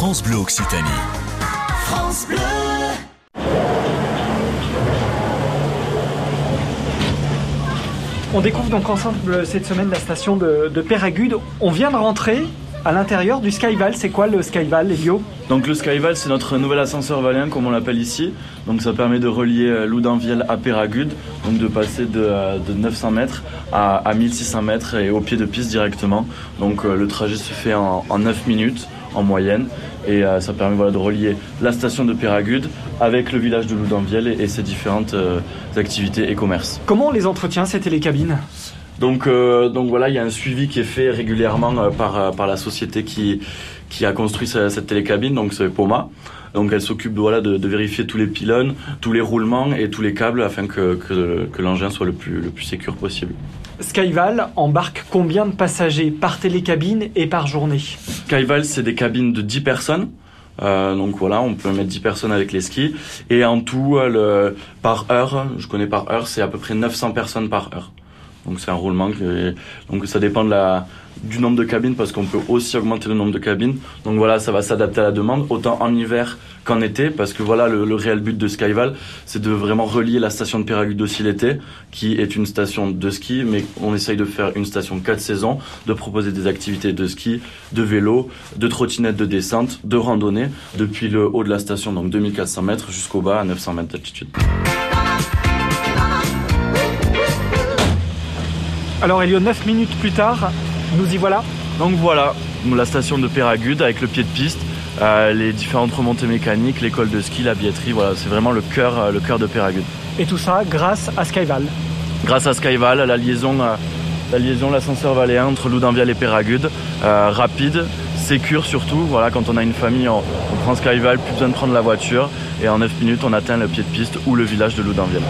France Bleu Occitanie. France Bleu. On découvre donc ensemble cette semaine la station de, de Péragude. On vient de rentrer à l'intérieur du Skyval. C'est quoi le Skyval, Elio? Donc le Skyval, c'est notre nouvel ascenseur valien, comme on l'appelle ici. Donc ça permet de relier euh, Loudanviel à Péragude, donc de passer de, euh, de 900 mètres à, à 1600 mètres et au pied de piste directement. Donc euh, le trajet se fait en, en 9 minutes en moyenne et euh, ça permet voilà, de relier la station de Péragude avec le village de Loudanviel et, et ses différentes euh, activités et commerces. Comment on les entretient, ces télécabines? Donc, euh, donc voilà, il y a un suivi qui est fait régulièrement par, par la société qui, qui a construit ce- cette télécabine, donc c'est Poma. Donc elle s'occupe voilà, de, de vérifier tous les pylônes, tous les roulements et tous les câbles afin que, que, que l'engin soit le plus, le plus possible. Skyval embarque combien de passagers par télécabine et par journée? Skyval, c'est des cabines de 10 personnes. Euh, donc voilà, on peut mettre 10 personnes avec les skis. Et en tout, euh, par heure, je connais par heure, c'est à peu près 900 personnes par heure. Donc c'est un roulement. Donc ça dépend de la, du nombre de cabines parce qu'on peut aussi augmenter le nombre de cabines. Donc voilà, ça va s'adapter à la demande, autant en hiver qu'en été, parce que voilà, le, le réel but de Skyval, c'est de vraiment relier la station de Péragude aussi l'été, qui est une station de ski, mais on essaye de faire une station 4 saisons, de proposer des activités de ski, de vélo, de trottinette de descente, de randonnée, depuis le haut de la station, donc 2400 mètres, jusqu'au bas à 900 mètres d'altitude. Alors Elio, 9 minutes plus tard, nous y voilà. Donc voilà, la station de Péragude avec le pied de piste, euh, les différentes remontées mécaniques, l'école de ski, la billetterie, voilà, c'est vraiment le cœur, euh, le cœur de Péragude. Et tout ça grâce à Skyval. Grâce à Skyval, la liaison, euh, la liaison, l'ascenseur valéen entre Loudanviel et Péragude, euh, rapide, sécure surtout. Voilà, quand on a une famille, on, on prend Skyval, plus besoin de prendre la voiture et en 9 minutes, on atteint le pied de piste ou le village de Loudanviel.